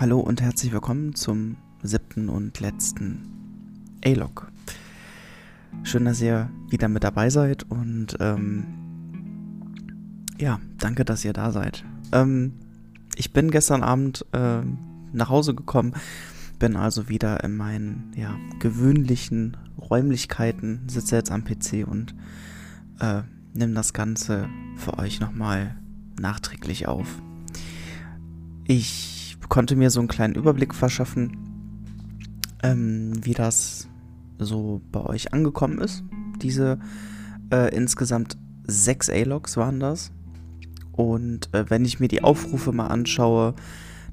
Hallo und herzlich willkommen zum siebten und letzten A-Log. Schön, dass ihr wieder mit dabei seid und ähm, ja, danke, dass ihr da seid. Ähm, ich bin gestern Abend äh, nach Hause gekommen, bin also wieder in meinen ja, gewöhnlichen Räumlichkeiten, sitze jetzt am PC und äh, nehme das Ganze für euch nochmal nachträglich auf. Ich konnte mir so einen kleinen Überblick verschaffen, ähm, wie das so bei euch angekommen ist. Diese äh, insgesamt sechs A-Logs waren das. Und äh, wenn ich mir die Aufrufe mal anschaue,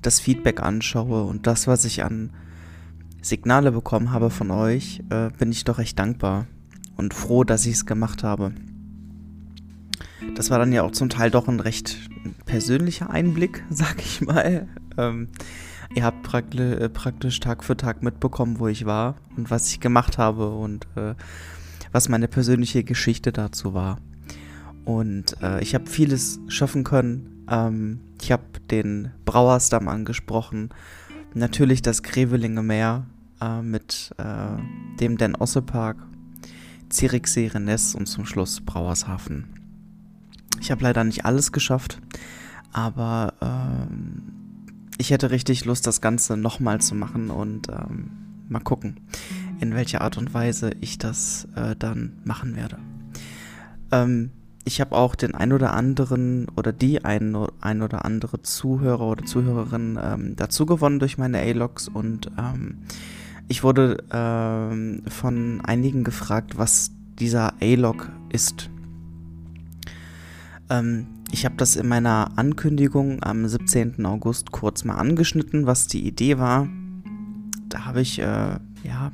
das Feedback anschaue und das, was ich an Signale bekommen habe von euch, äh, bin ich doch recht dankbar und froh, dass ich es gemacht habe. Das war dann ja auch zum Teil doch ein recht persönlicher Einblick, sag ich mal. Ähm, ihr habt praktisch, äh, praktisch Tag für Tag mitbekommen, wo ich war und was ich gemacht habe und äh, was meine persönliche Geschichte dazu war. Und äh, ich habe vieles schaffen können. Ähm, ich habe den Brauersdamm angesprochen. Natürlich das Grevelinge Meer äh, mit äh, dem Den Osse Park, Zirichsee, Rennes und zum Schluss Brauershafen. Ich habe leider nicht alles geschafft, aber ähm, ich hätte richtig Lust, das Ganze nochmal zu machen und ähm, mal gucken, in welcher Art und Weise ich das äh, dann machen werde. Ähm, ich habe auch den ein oder anderen oder die ein, ein oder andere Zuhörer oder Zuhörerin ähm, dazu gewonnen durch meine A-Logs und ähm, ich wurde ähm, von einigen gefragt, was dieser A-Log ist. Ähm, ich habe das in meiner Ankündigung am 17. August kurz mal angeschnitten, was die Idee war. Da habe ich, äh, ja,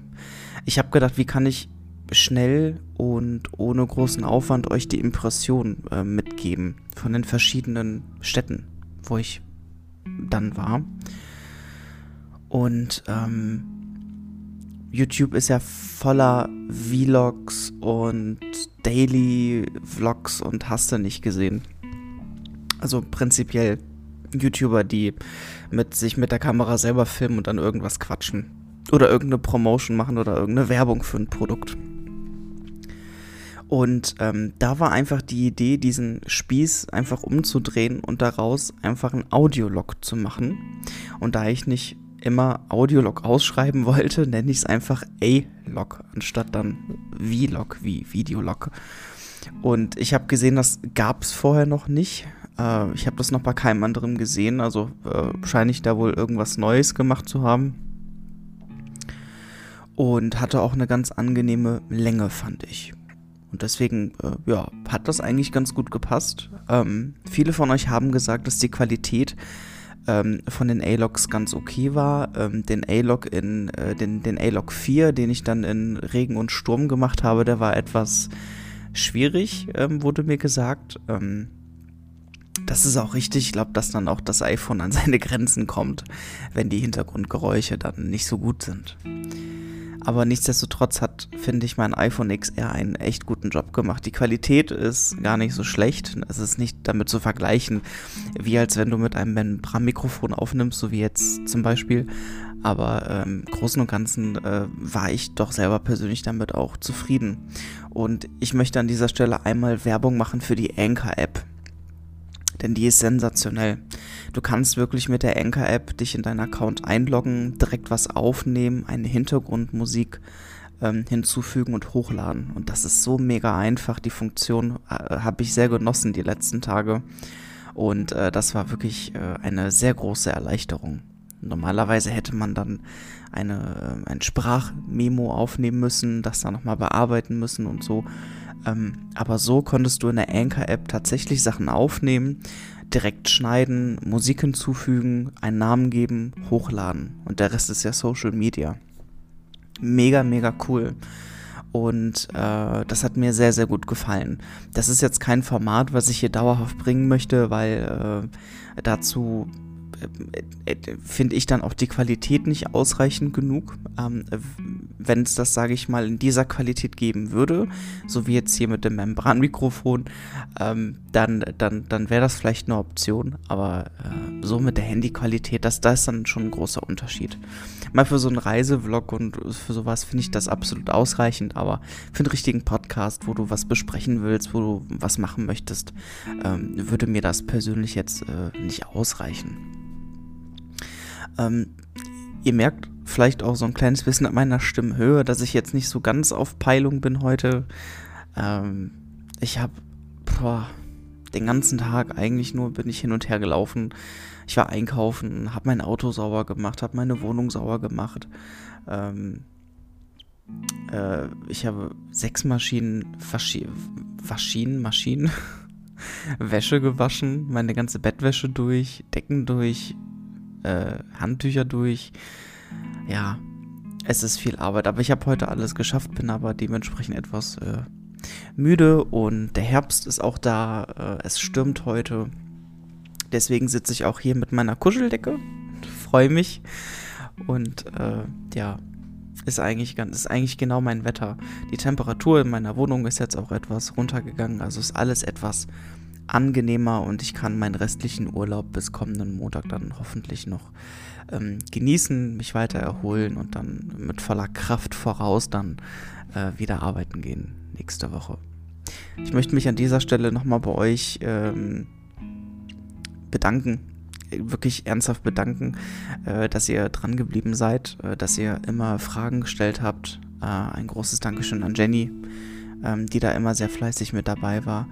ich habe gedacht, wie kann ich schnell und ohne großen Aufwand euch die Impression äh, mitgeben von den verschiedenen Städten, wo ich dann war. Und ähm, YouTube ist ja voller Vlogs und Daily Vlogs und hast du nicht gesehen. Also prinzipiell YouTuber, die mit sich mit der Kamera selber filmen und dann irgendwas quatschen. Oder irgendeine Promotion machen oder irgendeine Werbung für ein Produkt. Und ähm, da war einfach die Idee, diesen Spieß einfach umzudrehen und daraus einfach ein Audiolog zu machen. Und da ich nicht immer Audiolog ausschreiben wollte, nenne ich es einfach A-Log, anstatt dann V-Log wie Videolog. Und ich habe gesehen, das gab es vorher noch nicht. Äh, ich habe das noch bei keinem anderen gesehen, also äh, scheine ich da wohl irgendwas Neues gemacht zu haben. Und hatte auch eine ganz angenehme Länge, fand ich. Und deswegen, äh, ja, hat das eigentlich ganz gut gepasst. Ähm, viele von euch haben gesagt, dass die Qualität ähm, von den A-Logs ganz okay war. Ähm, den A-Log in, äh, den, den A-Log 4, den ich dann in Regen und Sturm gemacht habe, der war etwas schwierig, ähm, wurde mir gesagt. Ähm, das ist auch richtig. Ich glaube, dass dann auch das iPhone an seine Grenzen kommt, wenn die Hintergrundgeräusche dann nicht so gut sind. Aber nichtsdestotrotz hat, finde ich, mein iPhone XR einen echt guten Job gemacht. Die Qualität ist gar nicht so schlecht. Es ist nicht damit zu vergleichen, wie als wenn du mit einem Membran-Mikrofon aufnimmst, so wie jetzt zum Beispiel. Aber im ähm, Großen und Ganzen äh, war ich doch selber persönlich damit auch zufrieden. Und ich möchte an dieser Stelle einmal Werbung machen für die Anchor-App denn die ist sensationell. Du kannst wirklich mit der Anchor-App dich in deinen Account einloggen, direkt was aufnehmen, eine Hintergrundmusik ähm, hinzufügen und hochladen. Und das ist so mega einfach. Die Funktion äh, habe ich sehr genossen die letzten Tage. Und äh, das war wirklich äh, eine sehr große Erleichterung. Normalerweise hätte man dann eine, äh, ein Sprachmemo aufnehmen müssen, das dann nochmal bearbeiten müssen und so. Ähm, aber so konntest du in der Anchor-App tatsächlich Sachen aufnehmen, direkt schneiden, Musik hinzufügen, einen Namen geben, hochladen. Und der Rest ist ja Social Media. Mega, mega cool. Und äh, das hat mir sehr, sehr gut gefallen. Das ist jetzt kein Format, was ich hier dauerhaft bringen möchte, weil äh, dazu finde ich dann auch die Qualität nicht ausreichend genug. Ähm, Wenn es das, sage ich mal, in dieser Qualität geben würde, so wie jetzt hier mit dem Membranmikrofon, ähm, dann, dann, dann wäre das vielleicht eine Option. Aber äh, so mit der Handyqualität, das, das ist dann schon ein großer Unterschied. Mal für so einen Reisevlog und für sowas finde ich das absolut ausreichend, aber für einen richtigen Podcast, wo du was besprechen willst, wo du was machen möchtest, ähm, würde mir das persönlich jetzt äh, nicht ausreichen. Ähm, ihr merkt vielleicht auch so ein kleines bisschen an meiner Stimmhöhe, dass ich jetzt nicht so ganz auf Peilung bin heute. Ähm, ich habe den ganzen Tag eigentlich nur bin ich hin und her gelaufen. Ich war einkaufen, habe mein Auto sauber gemacht, habe meine Wohnung sauber gemacht. Ähm, äh, ich habe sechs Maschinen, Waschinen, Maschinen, Wäsche gewaschen, meine ganze Bettwäsche durch, Decken durch, äh, Handtücher durch. Ja, es ist viel Arbeit, aber ich habe heute alles geschafft, bin aber dementsprechend etwas äh, müde und der Herbst ist auch da. Äh, es stürmt heute. Deswegen sitze ich auch hier mit meiner Kuscheldecke. Freue mich. Und äh, ja, ist eigentlich, ganz, ist eigentlich genau mein Wetter. Die Temperatur in meiner Wohnung ist jetzt auch etwas runtergegangen. Also ist alles etwas angenehmer und ich kann meinen restlichen Urlaub bis kommenden Montag dann hoffentlich noch ähm, genießen, mich weiter erholen und dann mit voller Kraft voraus dann äh, wieder arbeiten gehen nächste Woche. Ich möchte mich an dieser Stelle nochmal bei euch ähm, bedanken, wirklich ernsthaft bedanken, äh, dass ihr dran geblieben seid, äh, dass ihr immer Fragen gestellt habt. Äh, ein großes Dankeschön an Jenny, ähm, die da immer sehr fleißig mit dabei war.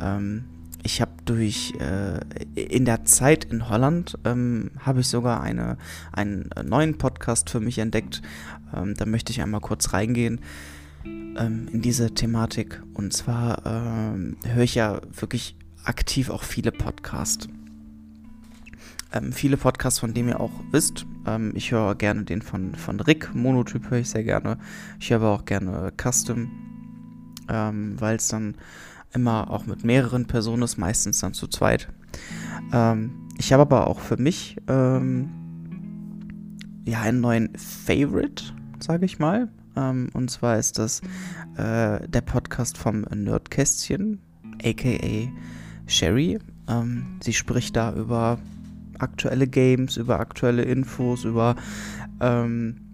Ähm, ich habe durch äh, in der Zeit in Holland ähm, habe ich sogar eine, einen neuen Podcast für mich entdeckt. Ähm, da möchte ich einmal kurz reingehen ähm, in diese Thematik. Und zwar ähm, höre ich ja wirklich aktiv auch viele Podcasts. Ähm, viele Podcasts, von denen ihr auch wisst. Ähm, ich höre gerne den von, von Rick, Monotyp höre ich sehr gerne. Ich höre aber auch gerne Custom, weil es dann immer auch mit mehreren Personen ist, meistens dann zu zweit. Ähm, ich habe aber auch für mich ähm, ja einen neuen Favorite, sage ich mal. Ähm, und zwar ist das äh, der Podcast vom Nerdkästchen, aka Sherry. Ähm, sie spricht da über aktuelle Games, über aktuelle Infos, über ähm,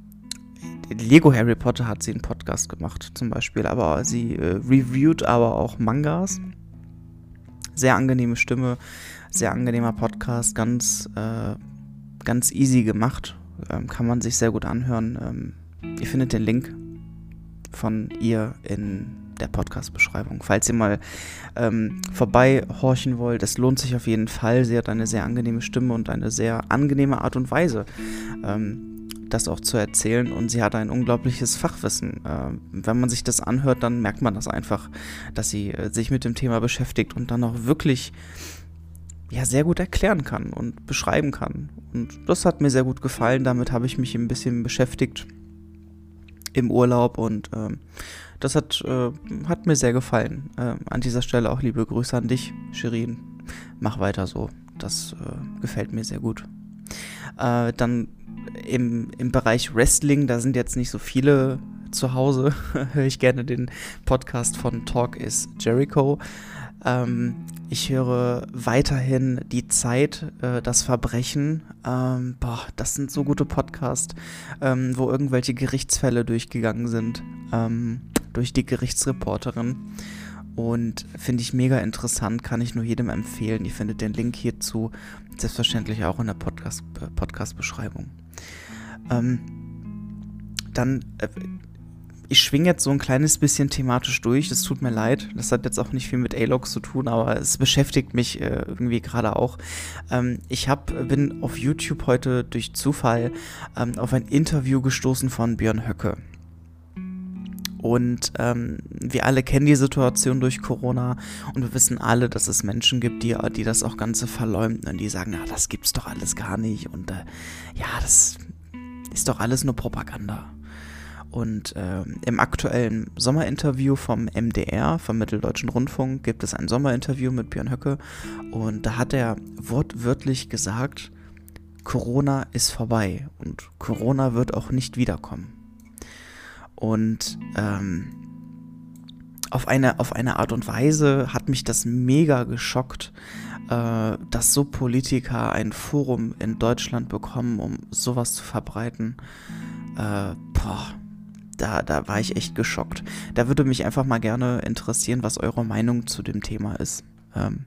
Lego Harry Potter hat sie einen Podcast gemacht, zum Beispiel, aber sie äh, reviewt aber auch Mangas. Sehr angenehme Stimme, sehr angenehmer Podcast, ganz, äh, ganz easy gemacht. Ähm, kann man sich sehr gut anhören. Ähm, ihr findet den Link von ihr in der Podcast-Beschreibung. Falls ihr mal ähm, vorbei horchen wollt, es lohnt sich auf jeden Fall. Sie hat eine sehr angenehme Stimme und eine sehr angenehme Art und Weise. Ähm, das auch zu erzählen und sie hat ein unglaubliches Fachwissen. Äh, wenn man sich das anhört, dann merkt man das einfach, dass sie äh, sich mit dem Thema beschäftigt und dann auch wirklich ja sehr gut erklären kann und beschreiben kann. Und das hat mir sehr gut gefallen. Damit habe ich mich ein bisschen beschäftigt im Urlaub und ähm, das hat, äh, hat mir sehr gefallen. Äh, an dieser Stelle auch liebe Grüße an dich, Shirin. Mach weiter so. Das äh, gefällt mir sehr gut. Äh, dann im, im Bereich Wrestling, da sind jetzt nicht so viele zu Hause, höre ich gerne den Podcast von Talk is Jericho. Ähm, ich höre weiterhin die Zeit, äh, das Verbrechen. Ähm, boah, das sind so gute Podcasts, ähm, wo irgendwelche Gerichtsfälle durchgegangen sind ähm, durch die Gerichtsreporterin. Und finde ich mega interessant, kann ich nur jedem empfehlen. Ihr findet den Link hierzu selbstverständlich auch in der Podcast-Beschreibung. Äh, Podcast ähm, dann, äh, ich schwinge jetzt so ein kleines bisschen thematisch durch, das tut mir leid. Das hat jetzt auch nicht viel mit A-Logs zu tun, aber es beschäftigt mich äh, irgendwie gerade auch. Ähm, ich hab, bin auf YouTube heute durch Zufall ähm, auf ein Interview gestoßen von Björn Höcke. Und ähm, wir alle kennen die Situation durch Corona und wir wissen alle, dass es Menschen gibt, die, die das auch Ganze verleumden und die sagen, na, das gibt's doch alles gar nicht und äh, ja, das ist doch alles nur Propaganda. Und äh, im aktuellen Sommerinterview vom MDR, vom Mitteldeutschen Rundfunk, gibt es ein Sommerinterview mit Björn Höcke. Und da hat er wortwörtlich gesagt, Corona ist vorbei und Corona wird auch nicht wiederkommen. Und ähm, auf, eine, auf eine Art und Weise hat mich das mega geschockt, äh, dass so Politiker ein Forum in Deutschland bekommen, um sowas zu verbreiten. Äh, boah, da, da war ich echt geschockt. Da würde mich einfach mal gerne interessieren, was eure Meinung zu dem Thema ist. Ähm,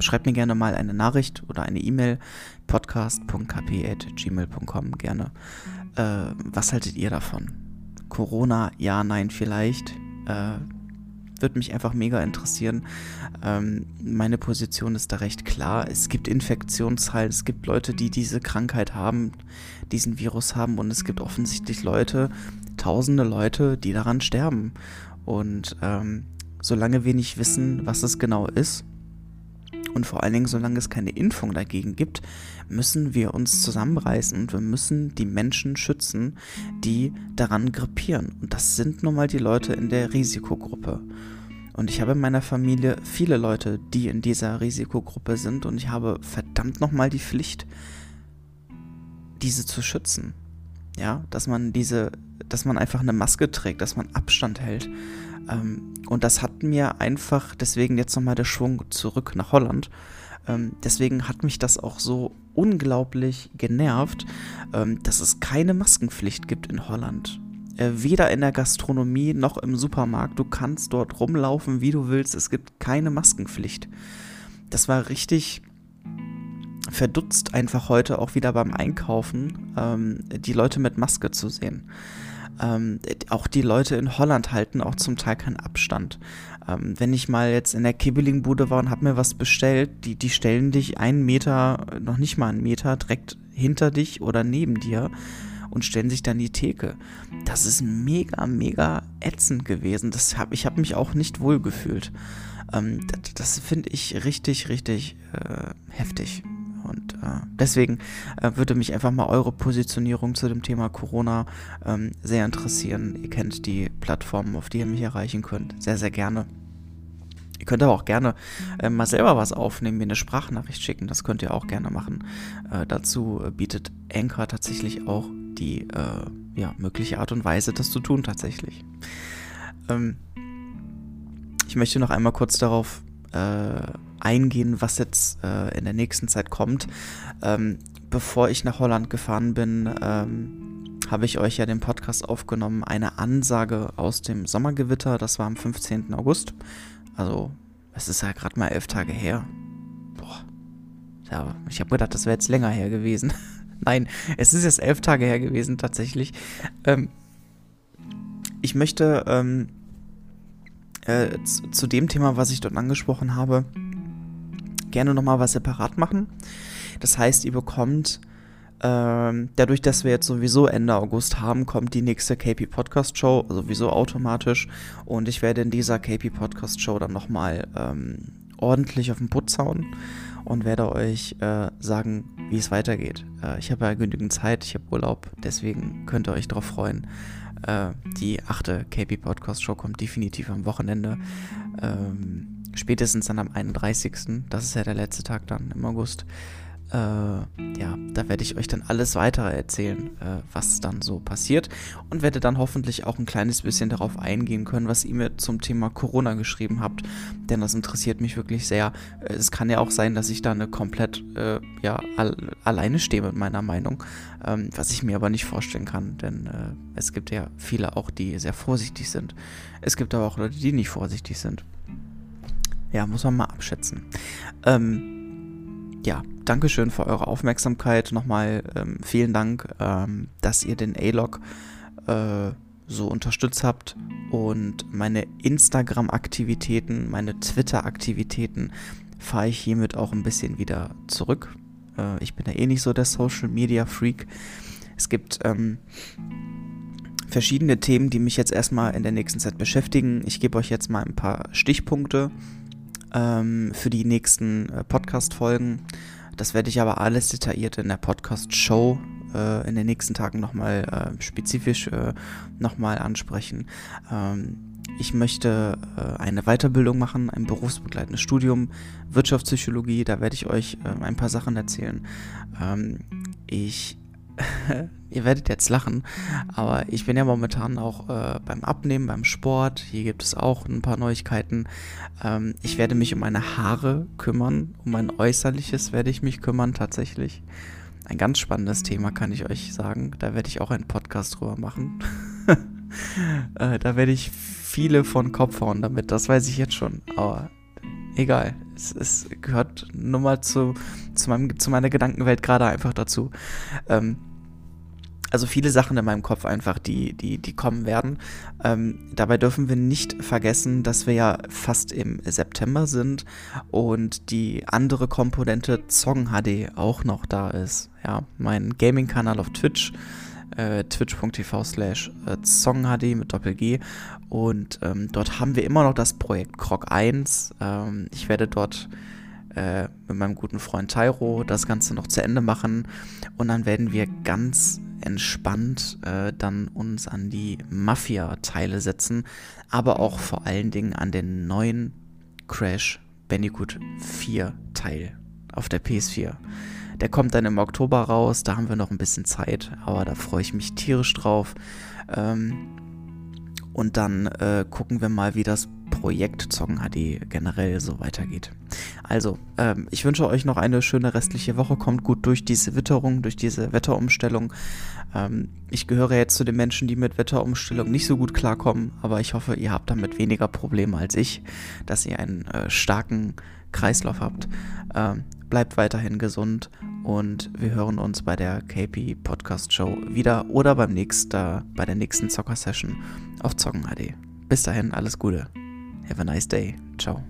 schreibt mir gerne mal eine Nachricht oder eine E-Mail podcast.kp.gmail.com gerne. Äh, was haltet ihr davon? Corona, ja, nein, vielleicht. Äh, würde mich einfach mega interessieren. Ähm, meine Position ist da recht klar. Es gibt Infektionszahlen, es gibt Leute, die diese Krankheit haben, diesen Virus haben und es gibt offensichtlich Leute, tausende Leute, die daran sterben. Und ähm, solange wir nicht wissen, was es genau ist, und vor allen Dingen, solange es keine Impfung dagegen gibt, müssen wir uns zusammenreißen und wir müssen die Menschen schützen, die daran grippieren. Und das sind nun mal die Leute in der Risikogruppe. Und ich habe in meiner Familie viele Leute, die in dieser Risikogruppe sind und ich habe verdammt nochmal die Pflicht, diese zu schützen. Ja, dass man diese, dass man einfach eine Maske trägt, dass man Abstand hält, und das hat mir einfach, deswegen jetzt nochmal der Schwung zurück nach Holland. Ähm, deswegen hat mich das auch so unglaublich genervt, ähm, dass es keine Maskenpflicht gibt in Holland. Äh, weder in der Gastronomie noch im Supermarkt. Du kannst dort rumlaufen, wie du willst. Es gibt keine Maskenpflicht. Das war richtig verdutzt, einfach heute auch wieder beim Einkaufen ähm, die Leute mit Maske zu sehen. Ähm, auch die Leute in Holland halten auch zum Teil keinen Abstand. Ähm, wenn ich mal jetzt in der Kibbelingbude war und habe mir was bestellt, die, die stellen dich einen Meter, noch nicht mal einen Meter, direkt hinter dich oder neben dir und stellen sich dann die Theke. Das ist mega, mega ätzend gewesen. Das hab, ich habe mich auch nicht wohl gefühlt. Ähm, das, das finde ich richtig, richtig äh, heftig. Und äh, deswegen äh, würde mich einfach mal eure Positionierung zu dem Thema Corona ähm, sehr interessieren. Ihr kennt die Plattformen, auf die ihr mich erreichen könnt. Sehr, sehr gerne. Ihr könnt aber auch gerne äh, mal selber was aufnehmen, mir eine Sprachnachricht schicken. Das könnt ihr auch gerne machen. Äh, dazu bietet Anchor tatsächlich auch die äh, ja, mögliche Art und Weise, das zu tun tatsächlich. Ähm, ich möchte noch einmal kurz darauf äh, eingehen, was jetzt äh, in der nächsten Zeit kommt. Ähm, bevor ich nach Holland gefahren bin, ähm, habe ich euch ja den Podcast aufgenommen, eine Ansage aus dem Sommergewitter, das war am 15. August. Also, es ist ja gerade mal elf Tage her. Boah. Ja, ich habe gedacht, das wäre jetzt länger her gewesen. Nein, es ist jetzt elf Tage her gewesen, tatsächlich. Ähm, ich möchte ähm, äh, zu, zu, dem Thema, was ich dort angesprochen habe, gerne nochmal was separat machen. Das heißt, ihr bekommt, ähm, dadurch, dass wir jetzt sowieso Ende August haben, kommt die nächste KP Podcast Show sowieso automatisch. Und ich werde in dieser KP Podcast Show dann nochmal ähm, ordentlich auf den Putz hauen und werde euch äh, sagen, wie es weitergeht. Äh, ich habe ja genügend Zeit, ich habe Urlaub, deswegen könnt ihr euch darauf freuen. Äh, die achte KP Podcast Show kommt definitiv am Wochenende. Ähm, spätestens dann am 31. Das ist ja der letzte Tag dann im August. Äh, ja, da werde ich euch dann alles weitere erzählen, äh, was dann so passiert und werde dann hoffentlich auch ein kleines bisschen darauf eingehen können, was ihr mir zum Thema Corona geschrieben habt, denn das interessiert mich wirklich sehr. Äh, es kann ja auch sein, dass ich da eine komplett äh, ja al alleine stehe mit meiner Meinung, ähm, was ich mir aber nicht vorstellen kann, denn äh, es gibt ja viele auch, die sehr vorsichtig sind. Es gibt aber auch Leute, die nicht vorsichtig sind. Ja, muss man mal abschätzen. Ähm, ja, Dankeschön für eure Aufmerksamkeit. Nochmal ähm, vielen Dank, ähm, dass ihr den A-Log äh, so unterstützt habt und meine Instagram-Aktivitäten, meine Twitter-Aktivitäten fahre ich hiermit auch ein bisschen wieder zurück. Äh, ich bin ja eh nicht so der Social-Media-Freak. Es gibt ähm, verschiedene Themen, die mich jetzt erstmal in der nächsten Zeit beschäftigen. Ich gebe euch jetzt mal ein paar Stichpunkte ähm, für die nächsten äh, Podcast-Folgen. Das werde ich aber alles detailliert in der Podcast-Show äh, in den nächsten Tagen nochmal äh, spezifisch äh, nochmal ansprechen. Ähm, ich möchte äh, eine Weiterbildung machen, ein berufsbegleitendes Studium, Wirtschaftspsychologie, da werde ich euch äh, ein paar Sachen erzählen. Ähm, ich ihr werdet jetzt lachen, aber ich bin ja momentan auch äh, beim Abnehmen, beim Sport. Hier gibt es auch ein paar Neuigkeiten. Ähm, ich werde mich um meine Haare kümmern, um mein Äußerliches werde ich mich kümmern tatsächlich. Ein ganz spannendes Thema kann ich euch sagen. Da werde ich auch einen Podcast drüber machen. äh, da werde ich viele von Kopf hauen damit, das weiß ich jetzt schon. Aber egal. Es, es gehört nur mal zu, zu, meinem, zu meiner Gedankenwelt gerade einfach dazu. Ähm, also viele Sachen in meinem Kopf einfach, die, die, die kommen werden. Ähm, dabei dürfen wir nicht vergessen, dass wir ja fast im September sind und die andere Komponente Zong HD auch noch da ist. Ja, mein Gaming-Kanal auf Twitch äh, twitch.tv slash äh, zonghd mit Doppel-G und ähm, dort haben wir immer noch das Projekt Krog 1. Ähm, ich werde dort äh, mit meinem guten Freund Tyro das Ganze noch zu Ende machen und dann werden wir ganz entspannt äh, dann uns an die Mafia-Teile setzen, aber auch vor allen Dingen an den neuen Crash Bandicoot 4 Teil auf der PS4. Der kommt dann im Oktober raus, da haben wir noch ein bisschen Zeit, aber da freue ich mich tierisch drauf. Ähm, und dann äh, gucken wir mal, wie das Projekt Zocken HD generell so weitergeht. Also, ähm, ich wünsche euch noch eine schöne restliche Woche. Kommt gut durch diese Witterung, durch diese Wetterumstellung. Ähm, ich gehöre jetzt zu den Menschen, die mit Wetterumstellung nicht so gut klarkommen, aber ich hoffe, ihr habt damit weniger Probleme als ich, dass ihr einen äh, starken Kreislauf habt. Ähm, bleibt weiterhin gesund und wir hören uns bei der KP Podcast Show wieder oder beim nächsten, bei der nächsten Zocker Session auf Zocken HD. Bis dahin, alles Gute. Have a nice day. Ciao.